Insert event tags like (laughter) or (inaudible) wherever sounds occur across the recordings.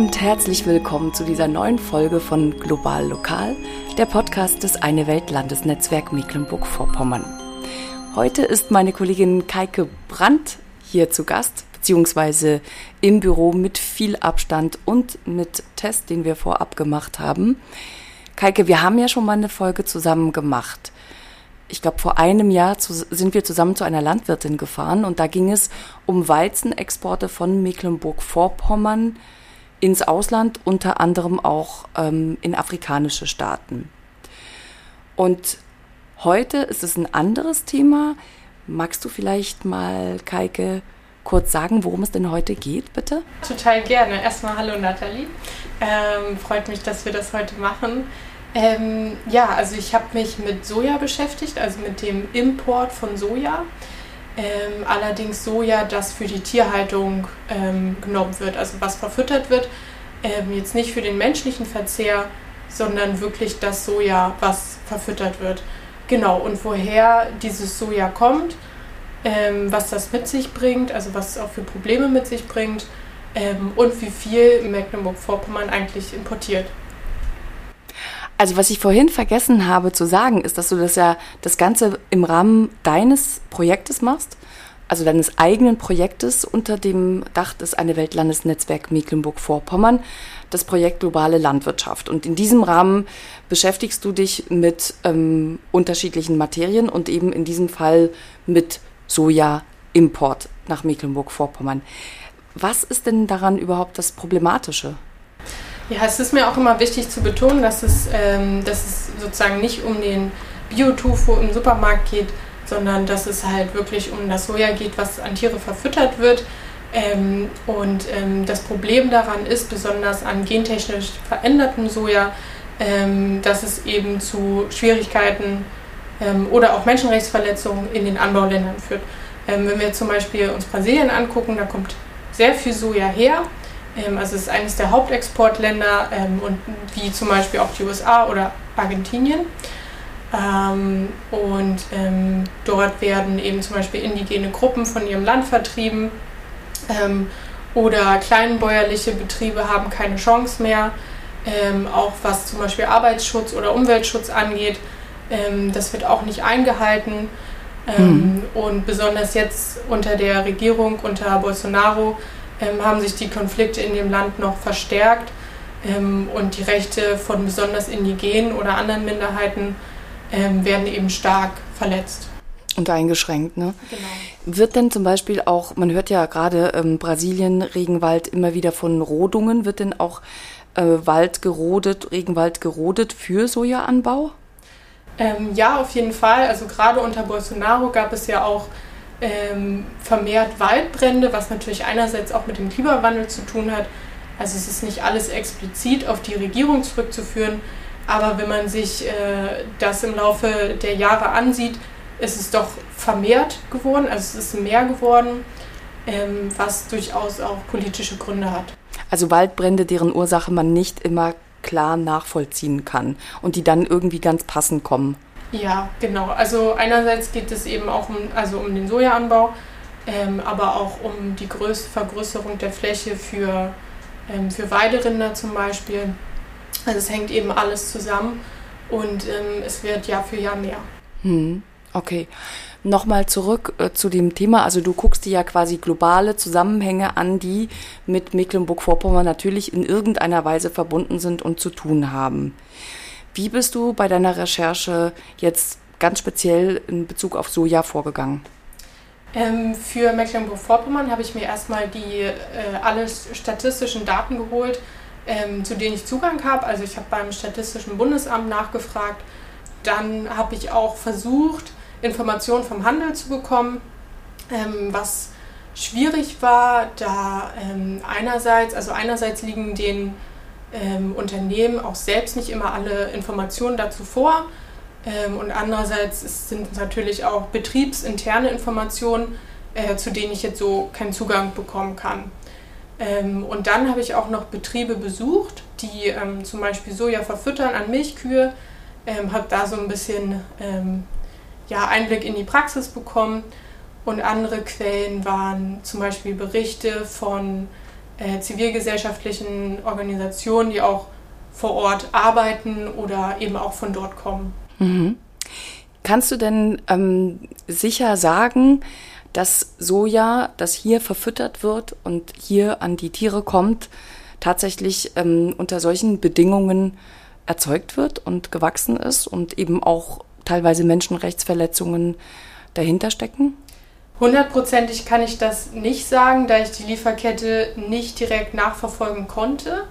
und herzlich willkommen zu dieser neuen Folge von Global Lokal, der Podcast des Eine Welt Landesnetzwerk Mecklenburg-Vorpommern. Heute ist meine Kollegin Kaike Brandt hier zu Gast, beziehungsweise im Büro mit viel Abstand und mit Test, den wir vorab gemacht haben. Kaike, wir haben ja schon mal eine Folge zusammen gemacht ich glaube, vor einem Jahr zu, sind wir zusammen zu einer Landwirtin gefahren und da ging es um Weizenexporte von Mecklenburg-Vorpommern ins Ausland, unter anderem auch ähm, in afrikanische Staaten. Und heute ist es ein anderes Thema. Magst du vielleicht mal, Keike, kurz sagen, worum es denn heute geht, bitte? Total gerne. Erstmal hallo Nathalie. Ähm, freut mich, dass wir das heute machen. Ähm, ja, also ich habe mich mit Soja beschäftigt, also mit dem Import von Soja. Ähm, allerdings Soja, das für die Tierhaltung ähm, genommen wird, also was verfüttert wird. Ähm, jetzt nicht für den menschlichen Verzehr, sondern wirklich das Soja, was verfüttert wird. Genau, und woher dieses Soja kommt, ähm, was das mit sich bringt, also was es auch für Probleme mit sich bringt ähm, und wie viel Mecklenburg-Vorpommern eigentlich importiert. Also was ich vorhin vergessen habe zu sagen, ist, dass du das ja das Ganze im Rahmen deines Projektes machst, also deines eigenen Projektes unter dem Dach des Eine Welt Landesnetzwerk Mecklenburg-Vorpommern, das Projekt Globale Landwirtschaft. Und in diesem Rahmen beschäftigst du dich mit ähm, unterschiedlichen Materien und eben in diesem Fall mit Soja-Import nach Mecklenburg-Vorpommern. Was ist denn daran überhaupt das Problematische? Ja, es ist mir auch immer wichtig zu betonen, dass es, ähm, dass es sozusagen nicht um den Biotofu im Supermarkt geht, sondern dass es halt wirklich um das Soja geht, was an Tiere verfüttert wird. Ähm, und ähm, das Problem daran ist, besonders an gentechnisch verändertem Soja, ähm, dass es eben zu Schwierigkeiten ähm, oder auch Menschenrechtsverletzungen in den Anbauländern führt. Ähm, wenn wir zum Beispiel uns Brasilien angucken, da kommt sehr viel Soja her also es ist eines der Hauptexportländer ähm, und wie zum Beispiel auch die USA oder Argentinien. Ähm, und ähm, dort werden eben zum Beispiel indigene Gruppen von ihrem Land vertrieben ähm, oder kleinbäuerliche Betriebe haben keine Chance mehr, ähm, auch was zum Beispiel Arbeitsschutz oder Umweltschutz angeht. das wird auch nicht eingehalten. Mhm. Und besonders jetzt unter der Regierung, unter Bolsonaro, ähm, haben sich die Konflikte in dem Land noch verstärkt ähm, und die Rechte von besonders indigenen oder anderen Minderheiten ähm, werden eben stark verletzt. Und eingeschränkt, ne? Genau. Wird denn zum Beispiel auch, man hört ja gerade ähm, Brasilien, Regenwald immer wieder von Rodungen, wird denn auch äh, Wald gerodet, Regenwald gerodet für Sojaanbau? Ähm, ja, auf jeden Fall. Also gerade unter Bolsonaro gab es ja auch ähm, vermehrt Waldbrände, was natürlich einerseits auch mit dem Klimawandel zu tun hat. Also es ist nicht alles explizit auf die Regierung zurückzuführen, aber wenn man sich äh, das im Laufe der Jahre ansieht, ist es doch vermehrt geworden, also es ist mehr geworden, ähm, was durchaus auch politische Gründe hat. Also Waldbrände, deren Ursache man nicht immer klar nachvollziehen kann und die dann irgendwie ganz passend kommen. Ja, genau. Also einerseits geht es eben auch um, also um den Sojaanbau, ähm, aber auch um die Größ Vergrößerung der Fläche für, ähm, für Weiderinder zum Beispiel. Also es hängt eben alles zusammen und ähm, es wird Jahr für Jahr mehr. Hm, okay. Nochmal zurück äh, zu dem Thema. Also du guckst dir ja quasi globale Zusammenhänge an, die mit Mecklenburg-Vorpommern natürlich in irgendeiner Weise verbunden sind und zu tun haben. Wie bist du bei deiner Recherche jetzt ganz speziell in Bezug auf Soja vorgegangen? Ähm, für Mecklenburg-Vorpommern habe ich mir erstmal die äh, alle statistischen Daten geholt, ähm, zu denen ich Zugang habe. Also ich habe beim Statistischen Bundesamt nachgefragt. Dann habe ich auch versucht, Informationen vom Handel zu bekommen, ähm, was schwierig war, da ähm, einerseits, also einerseits liegen den ähm, Unternehmen auch selbst nicht immer alle Informationen dazu vor. Ähm, und andererseits sind natürlich auch betriebsinterne Informationen, äh, zu denen ich jetzt so keinen Zugang bekommen kann. Ähm, und dann habe ich auch noch Betriebe besucht, die ähm, zum Beispiel Soja verfüttern an Milchkühe, ähm, habe da so ein bisschen ähm, ja, Einblick in die Praxis bekommen. Und andere Quellen waren zum Beispiel Berichte von äh, zivilgesellschaftlichen Organisationen, die auch vor Ort arbeiten oder eben auch von dort kommen. Mhm. Kannst du denn ähm, sicher sagen, dass Soja, das hier verfüttert wird und hier an die Tiere kommt, tatsächlich ähm, unter solchen Bedingungen erzeugt wird und gewachsen ist und eben auch teilweise Menschenrechtsverletzungen dahinter stecken? Hundertprozentig kann ich das nicht sagen, da ich die Lieferkette nicht direkt nachverfolgen konnte.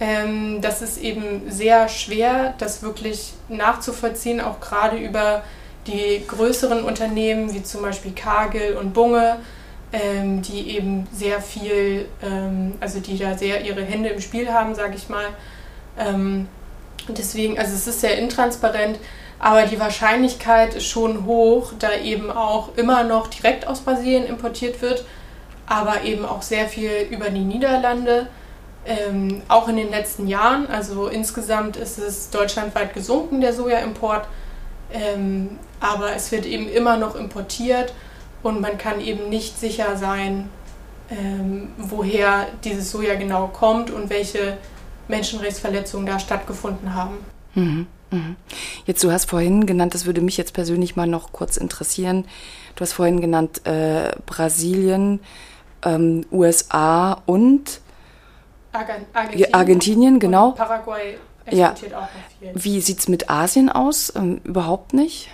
Ähm, das ist eben sehr schwer, das wirklich nachzuvollziehen, auch gerade über die größeren Unternehmen wie zum Beispiel Kagel und Bunge, ähm, die eben sehr viel, ähm, also die da sehr ihre Hände im Spiel haben, sage ich mal. Ähm, deswegen, also es ist sehr intransparent, aber die Wahrscheinlichkeit ist schon hoch, da eben auch immer noch direkt aus Brasilien importiert wird, aber eben auch sehr viel über die Niederlande. Ähm, auch in den letzten Jahren, also insgesamt ist es deutschlandweit gesunken, der Sojaimport. Ähm, aber es wird eben immer noch importiert und man kann eben nicht sicher sein, ähm, woher dieses Soja genau kommt und welche Menschenrechtsverletzungen da stattgefunden haben. Mhm, mhm. Jetzt, du hast vorhin genannt, das würde mich jetzt persönlich mal noch kurz interessieren. Du hast vorhin genannt äh, Brasilien, ähm, USA und Argentinien, Argentinien genau. Paraguay exportiert ja. auch noch viel. Wie sieht es mit Asien aus? Ähm, überhaupt nicht?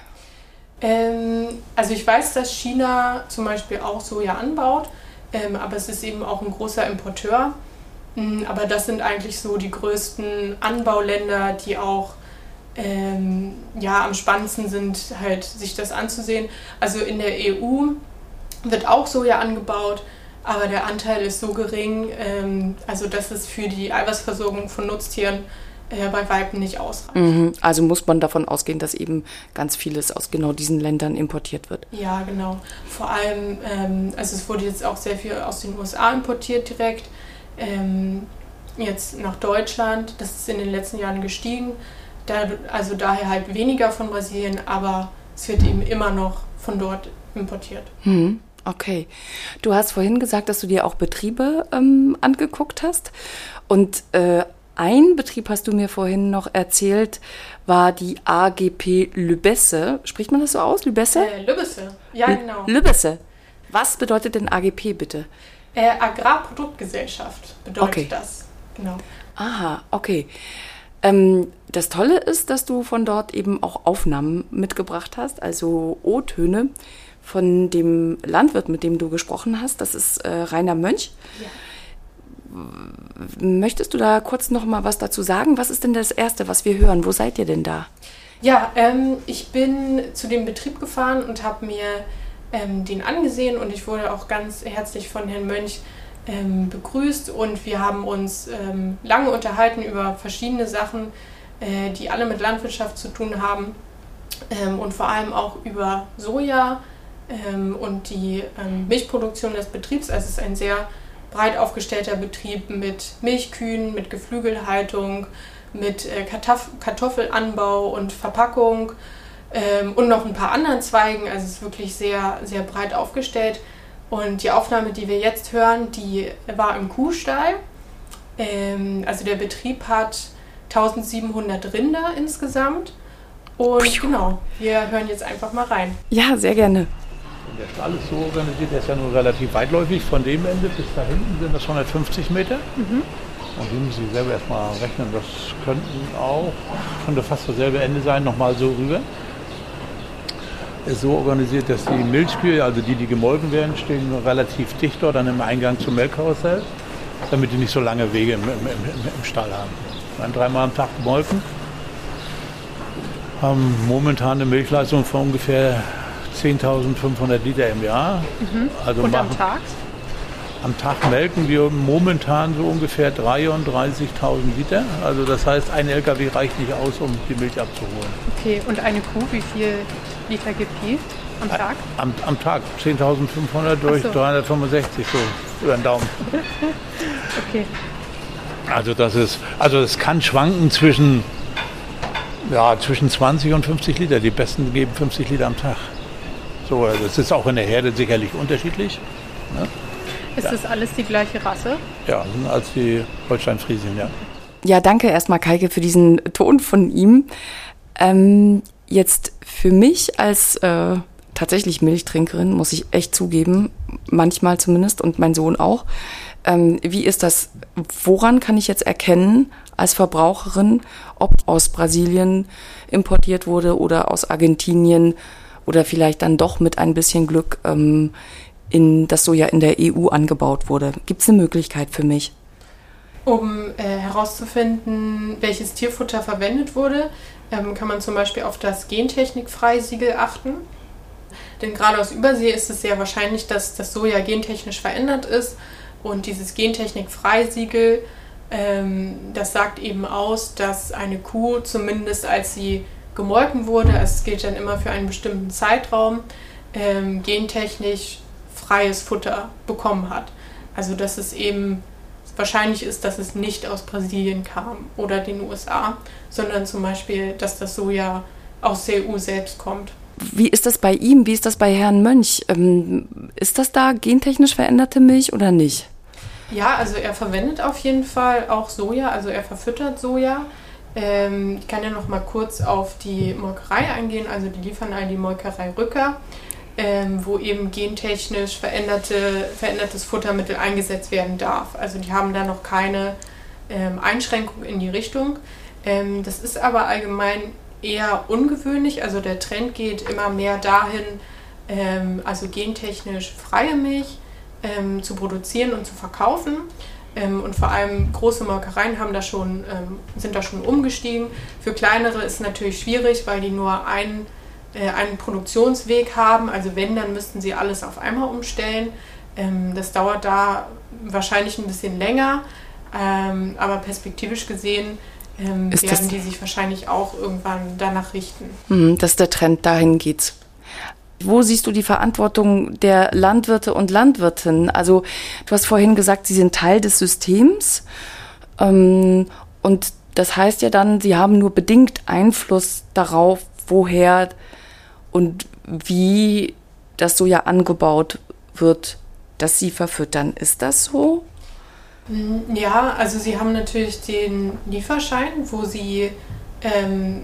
Ähm, also ich weiß, dass China zum Beispiel auch Soja anbaut, ähm, aber es ist eben auch ein großer Importeur. Ähm, aber das sind eigentlich so die größten Anbauländer, die auch ähm, ja, am spannendsten sind, halt sich das anzusehen. Also in der EU wird auch Soja angebaut, aber der Anteil ist so gering, ähm, also dass es für die Eiweißversorgung von Nutztieren äh, bei Weiben nicht ausreicht. Mhm. Also muss man davon ausgehen, dass eben ganz vieles aus genau diesen Ländern importiert wird. Ja, genau. Vor allem, ähm, also es wurde jetzt auch sehr viel aus den USA importiert direkt, ähm, jetzt nach Deutschland. Das ist in den letzten Jahren gestiegen. Da, also daher halt weniger von Brasilien, aber es wird eben immer noch von dort importiert. Mhm. Okay. Du hast vorhin gesagt, dass du dir auch Betriebe ähm, angeguckt hast. Und äh, ein Betrieb hast du mir vorhin noch erzählt, war die AGP Lübesse. Spricht man das so aus? Lübesse? Äh, Lübesse, ja genau. Lübesse. Was bedeutet denn AGP bitte? Äh, Agrarproduktgesellschaft bedeutet okay. das. Genau. Aha, okay. Ähm, das Tolle ist, dass du von dort eben auch Aufnahmen mitgebracht hast, also O-Töne von dem Landwirt, mit dem du gesprochen hast. Das ist äh, Rainer Mönch. Ja. Möchtest du da kurz noch mal was dazu sagen? Was ist denn das Erste, was wir hören? Wo seid ihr denn da? Ja, ähm, ich bin zu dem Betrieb gefahren und habe mir ähm, den angesehen und ich wurde auch ganz herzlich von Herrn Mönch ähm, begrüßt und wir haben uns ähm, lange unterhalten über verschiedene Sachen, äh, die alle mit Landwirtschaft zu tun haben ähm, und vor allem auch über Soja ähm, und die Milchproduktion des Betriebs. Also es ist ein sehr breit aufgestellter Betrieb mit Milchkühen, mit Geflügelhaltung, mit äh, Kartoffelanbau und Verpackung ähm, und noch ein paar anderen Zweigen. Also es ist wirklich sehr, sehr breit aufgestellt. Und die Aufnahme, die wir jetzt hören, die war im Kuhstall. Ähm, also der Betrieb hat 1700 Rinder insgesamt. Und genau, wir hören jetzt einfach mal rein. Ja, sehr gerne. Der Stall ist so organisiert, der ist ja nur relativ weitläufig. Von dem Ende bis da hinten sind das 150 Meter. Mhm. Und die müssen Sie selber erstmal rechnen. Das könnten auch schon fast dasselbe Ende sein, nochmal so rüber. Ist so organisiert, dass die Milchkühe, also die, die gemolken werden, stehen relativ dicht dort an dem Eingang zum Melkkarussell, damit die nicht so lange Wege im, im, im, im Stall haben. Dann dreimal am Tag gemolken, haben momentan eine Milchleistung von ungefähr 10.500 Liter im Jahr. Mhm. Also Und machen, am Tag? Am Tag melken wir momentan so ungefähr 33.000 Liter. Also das heißt, ein LKW reicht nicht aus, um die Milch abzuholen. Okay, und eine Kuh, wie viel Liter gibt die am Tag? Am, am Tag 10.500 durch so. 365, so über den Daumen. (laughs) okay. Also das ist, also es kann schwanken zwischen, ja, zwischen 20 und 50 Liter. Die besten geben 50 Liter am Tag. So, das ist auch in der Herde sicherlich unterschiedlich. Ne? Ist ja. das alles die gleiche Rasse? Ja, sind als die Holstein-Friesien, ja. Ja, danke erstmal, Kaike, für diesen Ton von ihm. Ähm, jetzt für mich als äh, tatsächlich Milchtrinkerin, muss ich echt zugeben, manchmal zumindest und mein Sohn auch. Ähm, wie ist das? Woran kann ich jetzt erkennen als Verbraucherin, ob aus Brasilien importiert wurde oder aus Argentinien oder vielleicht dann doch mit ein bisschen Glück ähm, in das Soja in der EU angebaut wurde? Gibt es eine Möglichkeit für mich? Um äh, herauszufinden, welches Tierfutter verwendet wurde, ähm, kann man zum Beispiel auf das Gentechnik-Freisiegel achten. Denn gerade aus Übersee ist es sehr wahrscheinlich, dass das Soja gentechnisch verändert ist. Und dieses Gentechnik-Freisiegel, ähm, das sagt eben aus, dass eine Kuh zumindest als sie gemolken wurde, es gilt dann immer für einen bestimmten Zeitraum, ähm, gentechnisch freies Futter bekommen hat. Also dass es eben wahrscheinlich ist, dass es nicht aus Brasilien kam oder den USA, sondern zum Beispiel, dass das Soja aus der EU selbst kommt. Wie ist das bei ihm? Wie ist das bei Herrn Mönch? Ähm, ist das da gentechnisch veränderte Milch oder nicht? Ja, also er verwendet auf jeden Fall auch Soja, also er verfüttert Soja. Ähm, ich kann ja noch mal kurz auf die Molkerei eingehen, also die liefern an die Molkerei Rücker, ähm, wo eben gentechnisch veränderte, verändertes Futtermittel eingesetzt werden darf. Also die haben da noch keine ähm, Einschränkung in die Richtung. Ähm, das ist aber allgemein eher ungewöhnlich. Also der Trend geht immer mehr dahin, ähm, also gentechnisch freie Milch ähm, zu produzieren und zu verkaufen. Ähm, und vor allem große Molkereien haben da schon, ähm, sind da schon umgestiegen. Für kleinere ist es natürlich schwierig, weil die nur einen, einen Produktionsweg haben. Also wenn, dann müssten sie alles auf einmal umstellen. Ähm, das dauert da wahrscheinlich ein bisschen länger. Ähm, aber perspektivisch gesehen ähm, werden die sich wahrscheinlich auch irgendwann danach richten. Mhm, dass der Trend dahin geht. Wo siehst du die Verantwortung der Landwirte und Landwirtinnen? Also du hast vorhin gesagt, sie sind Teil des Systems ähm, und das heißt ja dann, sie haben nur bedingt Einfluss darauf, woher und wie das Soja angebaut wird, dass sie verfüttern. Ist das so? Mm, ja, also sie haben natürlich den Lieferschein, wo sie, ähm,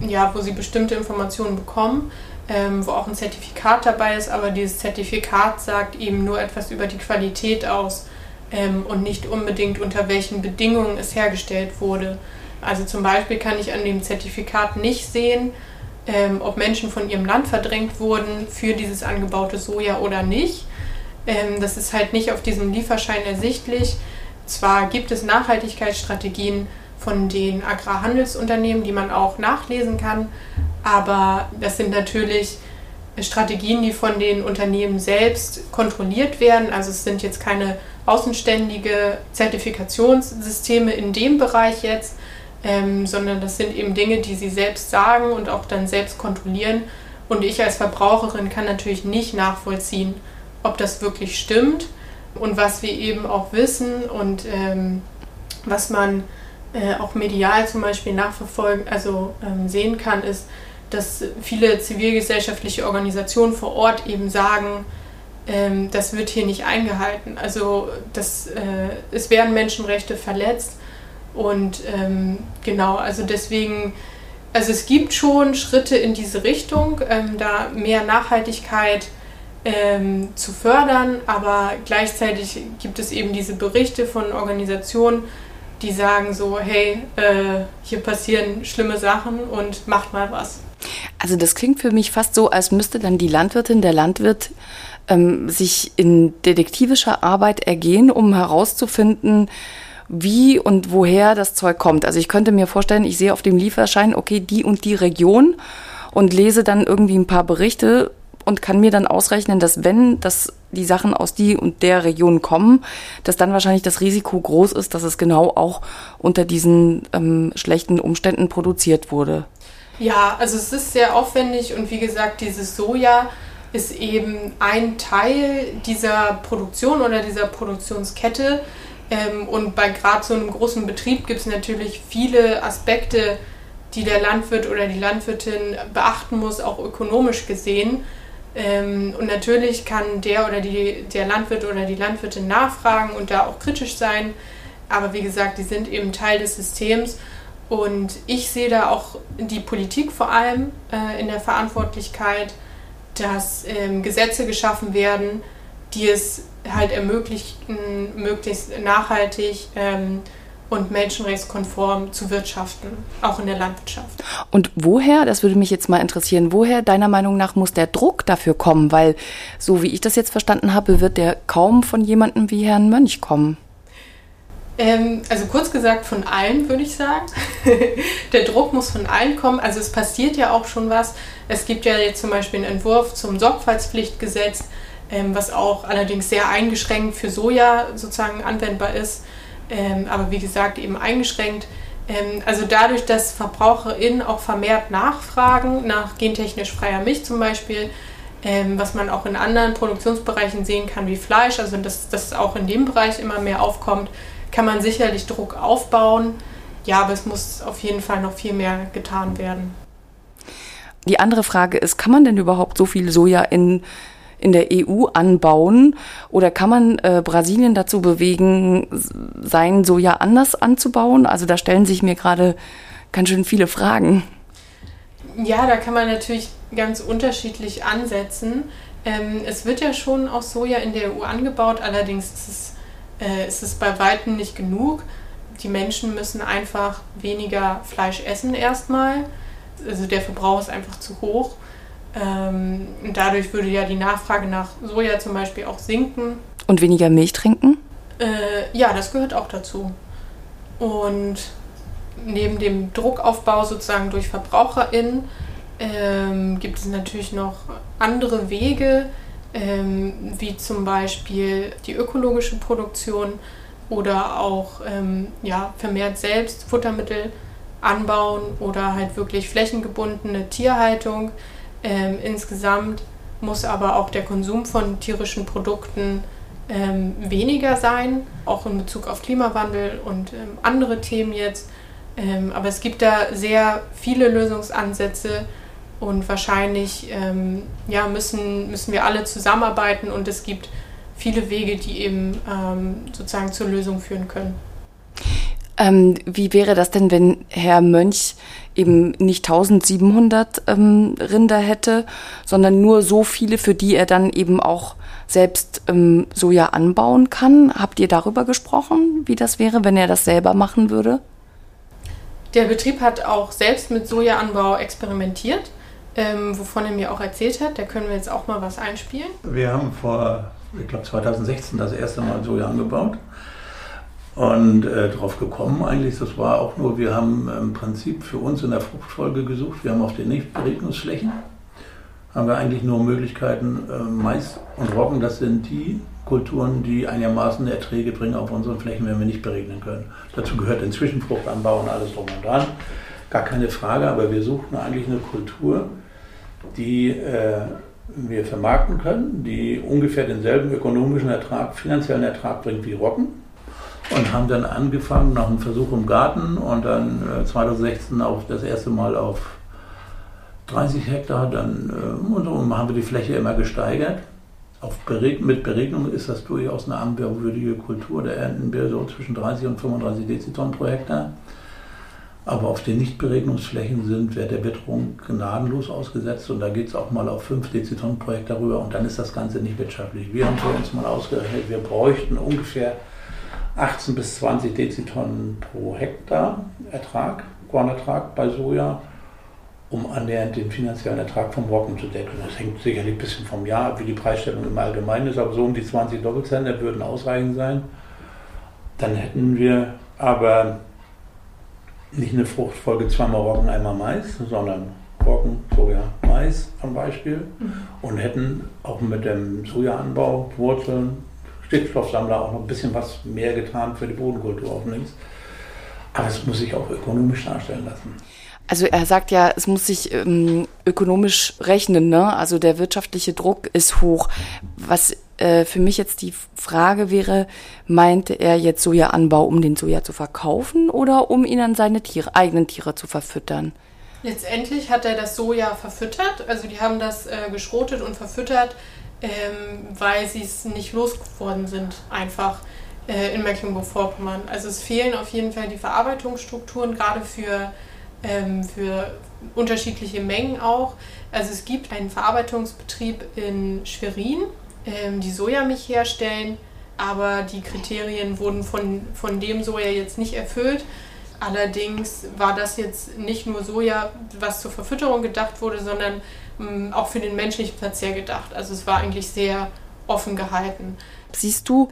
ja, wo sie bestimmte Informationen bekommen, ähm, wo auch ein Zertifikat dabei ist, aber dieses Zertifikat sagt eben nur etwas über die Qualität aus ähm, und nicht unbedingt unter welchen Bedingungen es hergestellt wurde. Also zum Beispiel kann ich an dem Zertifikat nicht sehen, ähm, ob Menschen von ihrem Land verdrängt wurden für dieses angebaute Soja oder nicht. Ähm, das ist halt nicht auf diesem Lieferschein ersichtlich. Zwar gibt es Nachhaltigkeitsstrategien von den Agrarhandelsunternehmen, die man auch nachlesen kann, aber das sind natürlich Strategien, die von den Unternehmen selbst kontrolliert werden. Also es sind jetzt keine außenständige Zertifikationssysteme in dem Bereich jetzt, ähm, sondern das sind eben Dinge, die sie selbst sagen und auch dann selbst kontrollieren. Und ich als Verbraucherin kann natürlich nicht nachvollziehen, ob das wirklich stimmt. Und was wir eben auch wissen und ähm, was man äh, auch medial zum Beispiel nachverfolgen, also ähm, sehen kann, ist, dass viele zivilgesellschaftliche Organisationen vor Ort eben sagen, ähm, das wird hier nicht eingehalten. Also das, äh, es werden Menschenrechte verletzt. Und ähm, genau, also deswegen, also es gibt schon Schritte in diese Richtung, ähm, da mehr Nachhaltigkeit ähm, zu fördern, aber gleichzeitig gibt es eben diese Berichte von Organisationen, die sagen so, hey, äh, hier passieren schlimme Sachen und macht mal was. Also das klingt für mich fast so, als müsste dann die Landwirtin, der Landwirt ähm, sich in detektivischer Arbeit ergehen, um herauszufinden, wie und woher das Zeug kommt. Also ich könnte mir vorstellen, ich sehe auf dem Lieferschein, okay, die und die Region und lese dann irgendwie ein paar Berichte und kann mir dann ausrechnen, dass wenn das die Sachen aus die und der Region kommen, dass dann wahrscheinlich das Risiko groß ist, dass es genau auch unter diesen ähm, schlechten Umständen produziert wurde. Ja, also es ist sehr aufwendig und wie gesagt, dieses Soja ist eben ein Teil dieser Produktion oder dieser Produktionskette. Ähm, und bei gerade so einem großen Betrieb gibt es natürlich viele Aspekte, die der Landwirt oder die Landwirtin beachten muss, auch ökonomisch gesehen. Ähm, und natürlich kann der oder die, der Landwirt oder die Landwirtin nachfragen und da auch kritisch sein. Aber wie gesagt, die sind eben Teil des Systems. Und ich sehe da auch die Politik vor allem äh, in der Verantwortlichkeit, dass ähm, Gesetze geschaffen werden, die es halt ermöglichen, möglichst nachhaltig ähm, und menschenrechtskonform zu wirtschaften, auch in der Landwirtschaft. Und woher, das würde mich jetzt mal interessieren, woher deiner Meinung nach muss der Druck dafür kommen? Weil, so wie ich das jetzt verstanden habe, wird der kaum von jemandem wie Herrn Mönch kommen. Ähm, also kurz gesagt von allen, würde ich sagen. (laughs) der Druck muss von allen kommen. Also es passiert ja auch schon was. Es gibt ja jetzt zum Beispiel einen Entwurf zum Sorgfaltspflichtgesetz, ähm, was auch allerdings sehr eingeschränkt für Soja sozusagen anwendbar ist ähm, aber wie gesagt eben eingeschränkt. Ähm, also dadurch, dass VerbraucherInnen auch vermehrt nachfragen nach gentechnisch freier Milch zum Beispiel, ähm, was man auch in anderen Produktionsbereichen sehen kann wie Fleisch, also dass das auch in dem Bereich immer mehr aufkommt, kann man sicherlich Druck aufbauen. Ja, aber es muss auf jeden Fall noch viel mehr getan werden. Die andere Frage ist, kann man denn überhaupt so viel Soja in in der EU anbauen? Oder kann man äh, Brasilien dazu bewegen, sein Soja anders anzubauen? Also da stellen sich mir gerade ganz schön viele Fragen. Ja, da kann man natürlich ganz unterschiedlich ansetzen. Ähm, es wird ja schon auch Soja in der EU angebaut, allerdings ist es, äh, ist es bei weitem nicht genug. Die Menschen müssen einfach weniger Fleisch essen erstmal. Also der Verbrauch ist einfach zu hoch. Ähm, dadurch würde ja die Nachfrage nach Soja zum Beispiel auch sinken. Und weniger Milch trinken? Äh, ja, das gehört auch dazu. Und neben dem Druckaufbau sozusagen durch VerbraucherInnen ähm, gibt es natürlich noch andere Wege, ähm, wie zum Beispiel die ökologische Produktion oder auch ähm, ja, vermehrt selbst Futtermittel anbauen oder halt wirklich flächengebundene Tierhaltung. Ähm, insgesamt muss aber auch der Konsum von tierischen Produkten ähm, weniger sein, auch in Bezug auf Klimawandel und ähm, andere Themen jetzt. Ähm, aber es gibt da sehr viele Lösungsansätze und wahrscheinlich ähm, ja, müssen, müssen wir alle zusammenarbeiten und es gibt viele Wege, die eben ähm, sozusagen zur Lösung führen können. Ähm, wie wäre das denn, wenn Herr Mönch eben nicht 1700 ähm, Rinder hätte, sondern nur so viele, für die er dann eben auch selbst ähm, Soja anbauen kann? Habt ihr darüber gesprochen, wie das wäre, wenn er das selber machen würde? Der Betrieb hat auch selbst mit Sojaanbau experimentiert, ähm, wovon er mir auch erzählt hat. Da können wir jetzt auch mal was einspielen. Wir haben vor, ich glaube 2016 das erste Mal Soja angebaut und äh, darauf gekommen eigentlich, das war auch nur, wir haben im Prinzip für uns in der Fruchtfolge gesucht, wir haben auf den Nichtberegnungsflächen, haben wir eigentlich nur Möglichkeiten, äh, Mais und Roggen, das sind die Kulturen, die einigermaßen Erträge bringen auf unseren Flächen, wenn wir nicht beregnen können. Dazu gehört den Zwischenfruchtanbau und alles drum und dran, gar keine Frage, aber wir suchten eigentlich eine Kultur, die äh, wir vermarkten können, die ungefähr denselben ökonomischen Ertrag, finanziellen Ertrag bringt wie Roggen und haben dann angefangen nach einem Versuch im Garten und dann äh, 2016 auf das erste Mal auf 30 Hektar, dann äh, und so haben wir die Fläche immer gesteigert. Auf Bereg mit Beregnung ist das durchaus eine anbauwürdige Kultur. Da ernten wir so zwischen 30 und 35 Dezitonnen pro Hektar. Aber auf den Nichtberegnungsflächen sind wir der Witterung gnadenlos ausgesetzt und da geht es auch mal auf 5 Dezitonnen pro Hektar rüber und dann ist das Ganze nicht wirtschaftlich. Wir haben für uns mal ausgerechnet, wir bräuchten ungefähr 18 bis 20 Dezitonnen pro Hektar Ertrag, Kornertrag bei Soja, um annähernd den finanziellen Ertrag vom Roggen zu decken. Das hängt sicherlich ein bisschen vom Jahr ab, wie die Preisstellung im Allgemeinen ist, aber so um die 20 Doppelzentner würden ausreichend sein. Dann hätten wir aber nicht eine Fruchtfolge zweimal Roggen, einmal Mais, sondern Roggen, Soja, Mais zum Beispiel mhm. und hätten auch mit dem Sojaanbau Wurzeln, Stickstoffsammler auch noch ein bisschen was mehr getan für die Bodenkultur auf links. Aber es muss sich auch ökonomisch darstellen lassen. Also er sagt ja, es muss sich ähm, ökonomisch rechnen, ne? Also der wirtschaftliche Druck ist hoch. Was äh, für mich jetzt die Frage wäre, meinte er jetzt Sojaanbau, um den Soja zu verkaufen oder um ihn an seine Tiere, eigenen Tiere zu verfüttern? Letztendlich hat er das Soja verfüttert, also die haben das äh, geschrotet und verfüttert, ähm, weil sie es nicht losgeworden sind, einfach äh, in Mecklenburg-Vorpommern. Also es fehlen auf jeden Fall die Verarbeitungsstrukturen, gerade für, ähm, für unterschiedliche Mengen auch. Also es gibt einen Verarbeitungsbetrieb in Schwerin, ähm, die Sojamilch herstellen, aber die Kriterien wurden von, von dem Soja jetzt nicht erfüllt. Allerdings war das jetzt nicht nur Soja, was zur Verfütterung gedacht wurde, sondern mh, mm, auch für den menschlichen Verzehr gedacht. Also es war eigentlich sehr offen gehalten. Siehst du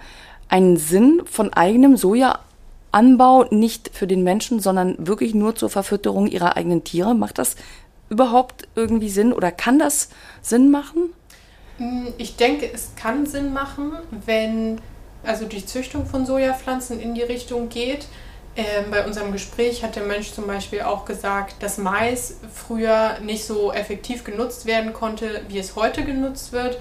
einen Sinn von eigenem Sojaanbau nicht für den Menschen, sondern wirklich nur zur Verfütterung ihrer eigenen Tiere? Macht das überhaupt irgendwie Sinn oder kann das Sinn machen? Mm, ich denke, es kann Sinn machen, wenn also die Züchtung von Sojapflanzen in die Richtung geht. Ähm, bei unserem Gespräch hat der Mensch zum Beispiel auch gesagt, dass Mais früher nicht so effektiv genutzt werden konnte, wie es heute genutzt wird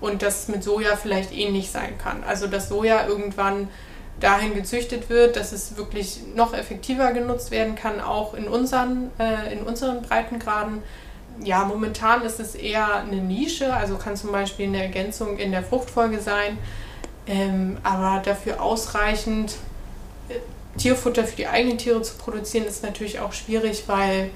und das mit Soja vielleicht ähnlich sein kann. Also dass Soja irgendwann dahin gezüchtet wird, dass es wirklich noch effektiver genutzt werden kann, auch in unseren, äh, in unseren Breitengraden. Ja, momentan ist es eher eine Nische, also kann zum Beispiel eine Ergänzung in der Fruchtfolge sein, ähm, aber dafür ausreichend Tierfutter für die eigenen Tiere zu produzieren, ist natürlich auch schwierig, weil,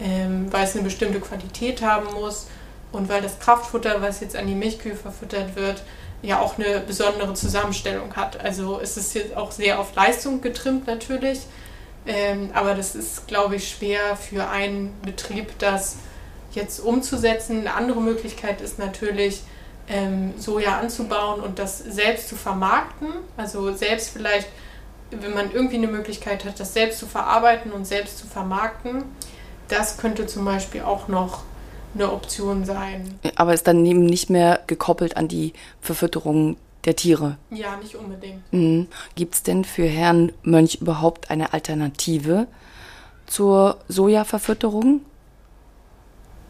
ähm, weil es eine bestimmte Qualität haben muss und weil das Kraftfutter, was jetzt an die Milchkühe verfüttert wird, ja auch eine besondere Zusammenstellung hat. Also es ist jetzt auch sehr auf Leistung getrimmt natürlich, ähm, aber das ist, glaube ich, schwer für einen Betrieb, das jetzt umzusetzen. Eine andere Möglichkeit ist natürlich, ähm, Soja anzubauen und das selbst zu vermarkten, also selbst vielleicht wenn man irgendwie eine Möglichkeit hat, das selbst zu verarbeiten und selbst zu vermarkten, das könnte zum Beispiel auch noch eine Option sein. Aber ist dann eben nicht mehr gekoppelt an die Verfütterung der Tiere? Ja, nicht unbedingt. Mhm. Gibt es denn für Herrn Mönch überhaupt eine Alternative zur Sojaverfütterung?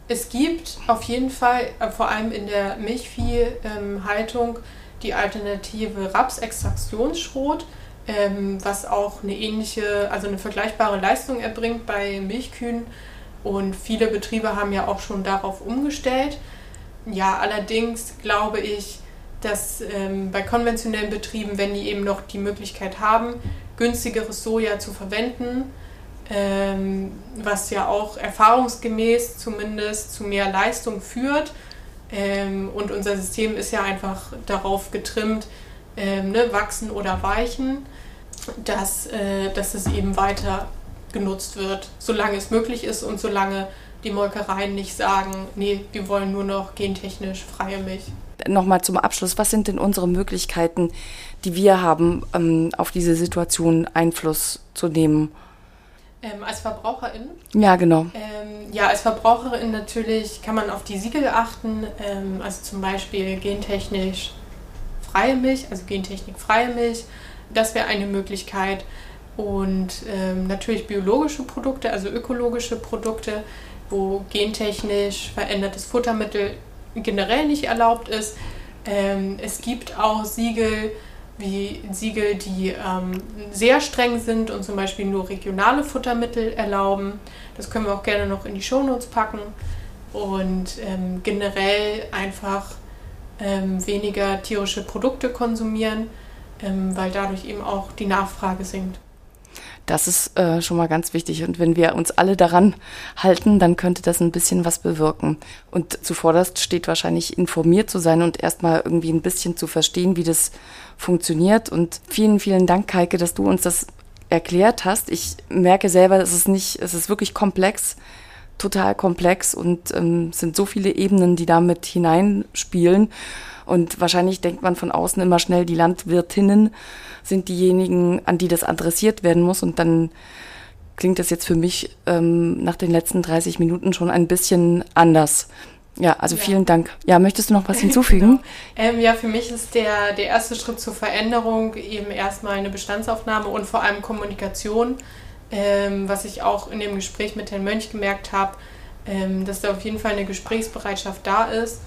Es gibt auf jeden Fall, äh, vor allem in der Milchviehhaltung, die Alternative Rapsextraktionsschrot ähm, was auch eine ähnliche, also eine vergleichbare Leistung erbringt bei Milchkühen. Und viele Betriebe haben ja auch schon darauf umgestellt. Ja, allerdings glaube ich, dass ähm, bei konventionellen Betrieben, wenn die eben noch die Möglichkeit haben, günstigeres Soja zu verwenden, ähm, was ja auch erfahrungsgemäß zumindest zu mehr Leistung führt. Ähm, und unser System ist ja einfach darauf getrimmt, ähm, ne, wachsen oder weichen dass, äh, dass es eben weiter genutzt wird, solange es möglich ist und solange die Molkereien nicht sagen, nee, wir wollen nur noch gentechnisch freie Milch. Nochmal zum Abschluss, was sind denn unsere Möglichkeiten, die wir haben, ähm, auf diese Situation Einfluss zu nehmen? Ähm, als Verbraucherin? Ja, genau. Ähm, ja, als Verbraucherin natürlich kann man auf die Siegel achten, ähm, also zum Beispiel gentechnisch freie Milch, also Gentechnik freie Milch das wäre eine Möglichkeit. Und ähm, natürlich biologische Produkte, also ökologische Produkte, wo gentechnisch verändertes Futtermittel generell nicht erlaubt ist. Ähm, es gibt auch Siegel, wie Siegel, die ähm, sehr streng sind und zum Beispiel nur regionale Futtermittel erlauben. Das können wir auch gerne noch in die Shownotes packen. Und ähm, generell einfach ähm, weniger tierische Produkte konsumieren ähm, weil dadurch eben auch die Nachfrage sinkt. Das ist äh, schon mal ganz wichtig. Und wenn wir uns alle daran halten, dann könnte das ein bisschen was bewirken. Und zuvorderst steht wahrscheinlich informiert zu sein und erstmal irgendwie ein bisschen zu verstehen, wie das funktioniert. Und vielen, vielen Dank, Keike, dass du uns das erklärt hast. Ich merke selber, es ist nicht, es ist wirklich komplex, total komplex und ähm, sind so viele Ebenen, die damit hineinspielen. Und wahrscheinlich denkt man von außen immer schnell, die Landwirtinnen sind diejenigen, an die das adressiert werden muss. Und dann klingt das jetzt für mich ähm, nach den letzten 30 Minuten schon ein bisschen anders. Ja, also ja. vielen Dank. Ja, möchtest du noch was (laughs) hinzufügen? genau. ähm, ja, für mich ist der, der erste Schritt zur Veränderung eben erstmal eine Bestandsaufnahme und vor allem Kommunikation, ähm, was ich auch in dem Gespräch mit Herrn Mönch gemerkt habe, ähm, dass da auf jeden Fall eine Gesprächsbereitschaft da ist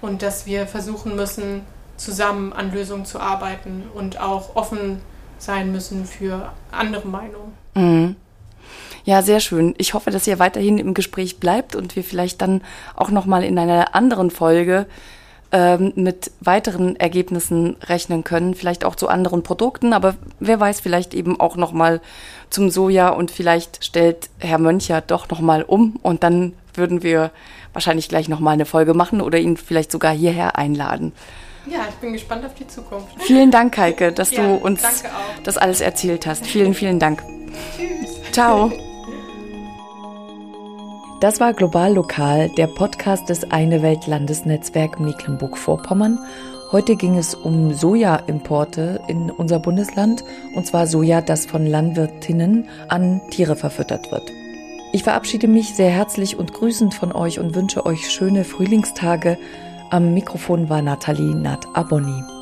und dass wir versuchen müssen, zusammen an Lösungen zu arbeiten und auch offen sein müssen für andere Meinungen. Mhm. Ja, sehr schön. Ich hoffe, dass ihr weiterhin im Gespräch bleibt und wir vielleicht dann auch noch mal in einer anderen Folge ähm, mit weiteren Ergebnissen rechnen können, vielleicht auch zu anderen Produkten, aber wer weiß, vielleicht eben auch noch mal zum Soja und vielleicht stellt Herr Möncher doch noch mal um und dann würden wir wahrscheinlich gleich noch mal eine Folge machen oder ihn vielleicht sogar hierher einladen. Ja, ich bin gespannt auf die Zukunft. Vielen Dank, Heike, (laughs) dass ja, du uns das alles erzählt hast. Vielen, vielen Dank. Tschüss. Ciao. (laughs) Das war Global Lokal, der Podcast des Eine Welt Landesnetzwerk Mecklenburg-Vorpommern. Heute ging es um Sojaimporte in unser Bundesland, und zwar Soja, das von Landwirtinnen an Tiere verfüttert wird. Ich verabschiede mich sehr herzlich und grüßend von euch und wünsche euch schöne Frühlingstage. Am Mikrofon war Nathalie Nat Abonni.